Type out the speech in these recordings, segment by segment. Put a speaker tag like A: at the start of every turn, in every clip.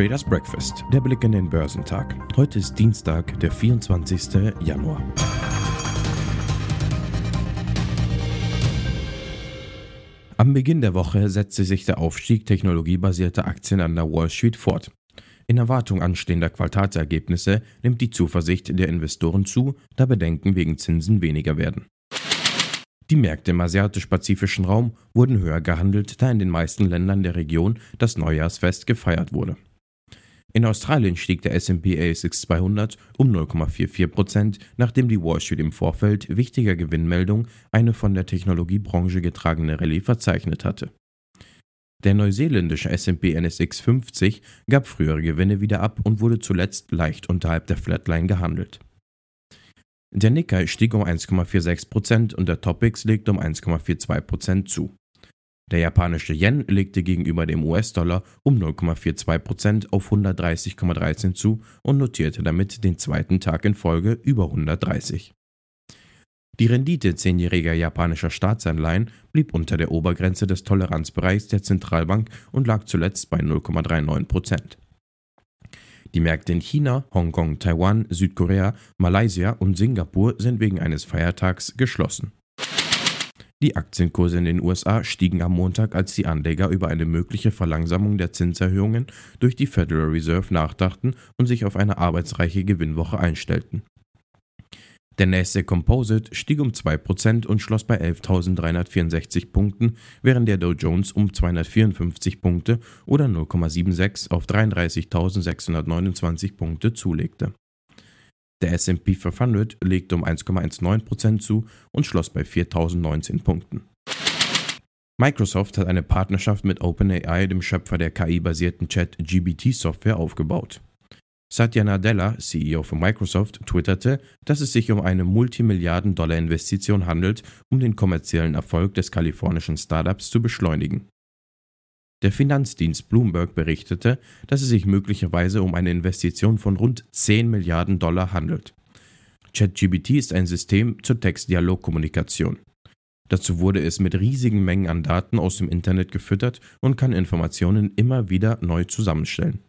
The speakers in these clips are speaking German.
A: Traders Breakfast, der Blick in den Börsentag. Heute ist Dienstag, der 24. Januar. Am Beginn der Woche setzte sich der Aufstieg technologiebasierter Aktien an der Wall Street fort. In Erwartung anstehender Quartalsergebnisse nimmt die Zuversicht der Investoren zu, da Bedenken wegen Zinsen weniger werden. Die Märkte im asiatisch-pazifischen Raum wurden höher gehandelt, da in den meisten Ländern der Region das Neujahrsfest gefeiert wurde. In Australien stieg der S&P ASX 200 um 0,44% nachdem die Wall Street im Vorfeld wichtiger Gewinnmeldung eine von der Technologiebranche getragene Rallye verzeichnet hatte. Der neuseeländische S&P NSX 50 gab frühere Gewinne wieder ab und wurde zuletzt leicht unterhalb der Flatline gehandelt. Der Nikkei stieg um 1,46% und der Topix legte um 1,42% zu. Der japanische Yen legte gegenüber dem US-Dollar um 0,42% auf 130,13 zu und notierte damit den zweiten Tag in Folge über 130. Die Rendite zehnjähriger japanischer Staatsanleihen blieb unter der Obergrenze des Toleranzbereichs der Zentralbank und lag zuletzt bei 0,39%. Die Märkte in China, Hongkong, Taiwan, Südkorea, Malaysia und Singapur sind wegen eines Feiertags geschlossen. Die Aktienkurse in den USA stiegen am Montag, als die Anleger über eine mögliche Verlangsamung der Zinserhöhungen durch die Federal Reserve nachdachten und sich auf eine arbeitsreiche Gewinnwoche einstellten. Der Nasdaq Composite stieg um 2% und schloss bei 11.364 Punkten, während der Dow Jones um 254 Punkte oder 0,76 auf 33.629 Punkte zulegte. Der S&P 500 legte um 1,19% zu und schloss bei 4.019 Punkten. Microsoft hat eine Partnerschaft mit OpenAI, dem Schöpfer der KI-basierten Chat-GBT-Software, aufgebaut. Satya Nadella, CEO von Microsoft, twitterte, dass es sich um eine Multimilliarden-Dollar-Investition handelt, um den kommerziellen Erfolg des kalifornischen Startups zu beschleunigen. Der Finanzdienst Bloomberg berichtete, dass es sich möglicherweise um eine Investition von rund 10 Milliarden Dollar handelt. ChatGBT ist ein System zur Text-Dialog-Kommunikation. Dazu wurde es mit riesigen Mengen an Daten aus dem Internet gefüttert und kann Informationen immer wieder neu zusammenstellen.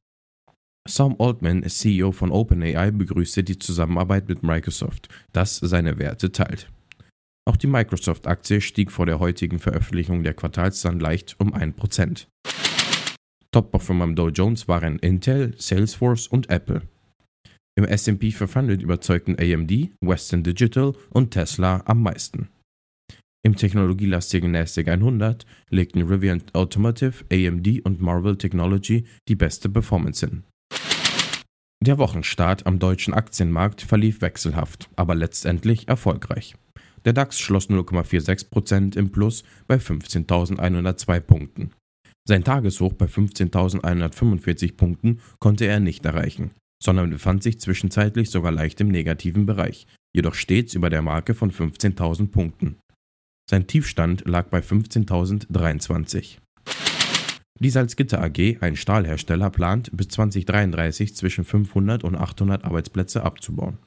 A: Sam Altman, CEO von OpenAI, begrüßte die Zusammenarbeit mit Microsoft, das seine Werte teilt. Auch die Microsoft-Aktie stieg vor der heutigen Veröffentlichung der Quartalszahlen leicht um 1%. Top-Performer am Dow Jones waren Intel, Salesforce und Apple. Im SP 500 überzeugten AMD, Western Digital und Tesla am meisten. Im technologielastigen NASDAQ 100 legten Rivian Automotive, AMD und Marvel Technology die beste Performance hin. Der Wochenstart am deutschen Aktienmarkt verlief wechselhaft, aber letztendlich erfolgreich. Der DAX schloss 0,46% im Plus bei 15.102 Punkten. Sein Tageshoch bei 15.145 Punkten konnte er nicht erreichen, sondern befand sich zwischenzeitlich sogar leicht im negativen Bereich, jedoch stets über der Marke von 15.000 Punkten. Sein Tiefstand lag bei 15.023. Die Salzgitter AG, ein Stahlhersteller, plant bis 2033 zwischen 500 und 800 Arbeitsplätze abzubauen.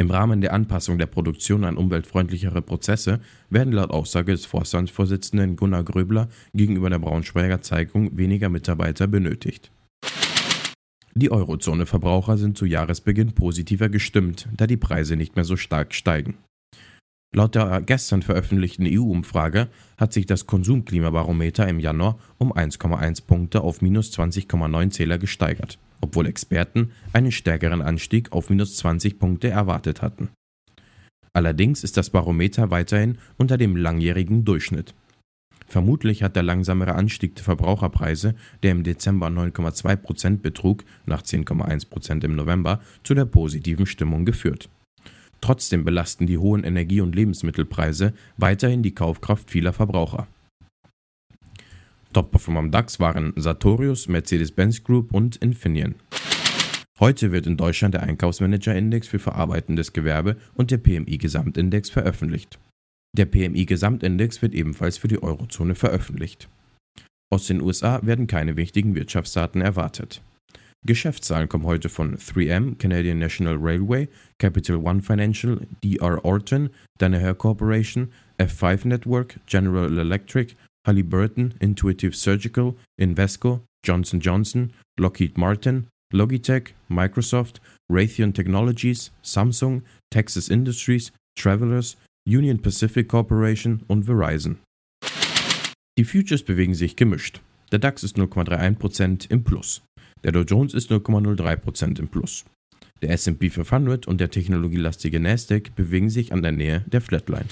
A: Im Rahmen der Anpassung der Produktion an umweltfreundlichere Prozesse werden laut Aussage des Vorstandsvorsitzenden Gunnar Gröbler gegenüber der Braunschweiger Zeitung weniger Mitarbeiter benötigt. Die Eurozone-Verbraucher sind zu Jahresbeginn positiver gestimmt, da die Preise nicht mehr so stark steigen. Laut der gestern veröffentlichten EU-Umfrage hat sich das Konsumklimabarometer im Januar um 1,1 Punkte auf minus 20,9 Zähler gesteigert obwohl Experten einen stärkeren Anstieg auf minus 20 Punkte erwartet hatten. Allerdings ist das Barometer weiterhin unter dem langjährigen Durchschnitt. Vermutlich hat der langsamere Anstieg der Verbraucherpreise, der im Dezember 9,2% betrug, nach 10,1% im November, zu der positiven Stimmung geführt. Trotzdem belasten die hohen Energie- und Lebensmittelpreise weiterhin die Kaufkraft vieler Verbraucher. Top-Performer am DAX waren Sartorius, Mercedes-Benz Group und Infineon. Heute wird in Deutschland der Einkaufsmanager-Index für verarbeitendes Gewerbe und der PMI-Gesamtindex veröffentlicht. Der PMI-Gesamtindex wird ebenfalls für die Eurozone veröffentlicht. Aus den USA werden keine wichtigen Wirtschaftsdaten erwartet. Geschäftszahlen kommen heute von 3M, Canadian National Railway, Capital One Financial, DR Orton, Danaher Corporation, F5 Network, General Electric Halliburton, Intuitive Surgical, Invesco, Johnson Johnson, Lockheed Martin, Logitech, Microsoft, Raytheon Technologies, Samsung, Texas Industries, Travelers, Union Pacific Corporation und Verizon. Die Futures bewegen sich gemischt. Der DAX ist 0,31% im Plus. Der Dow Jones ist 0,03% im Plus. Der S&P 500 und der technologielastige Nasdaq bewegen sich an der Nähe der Flatline.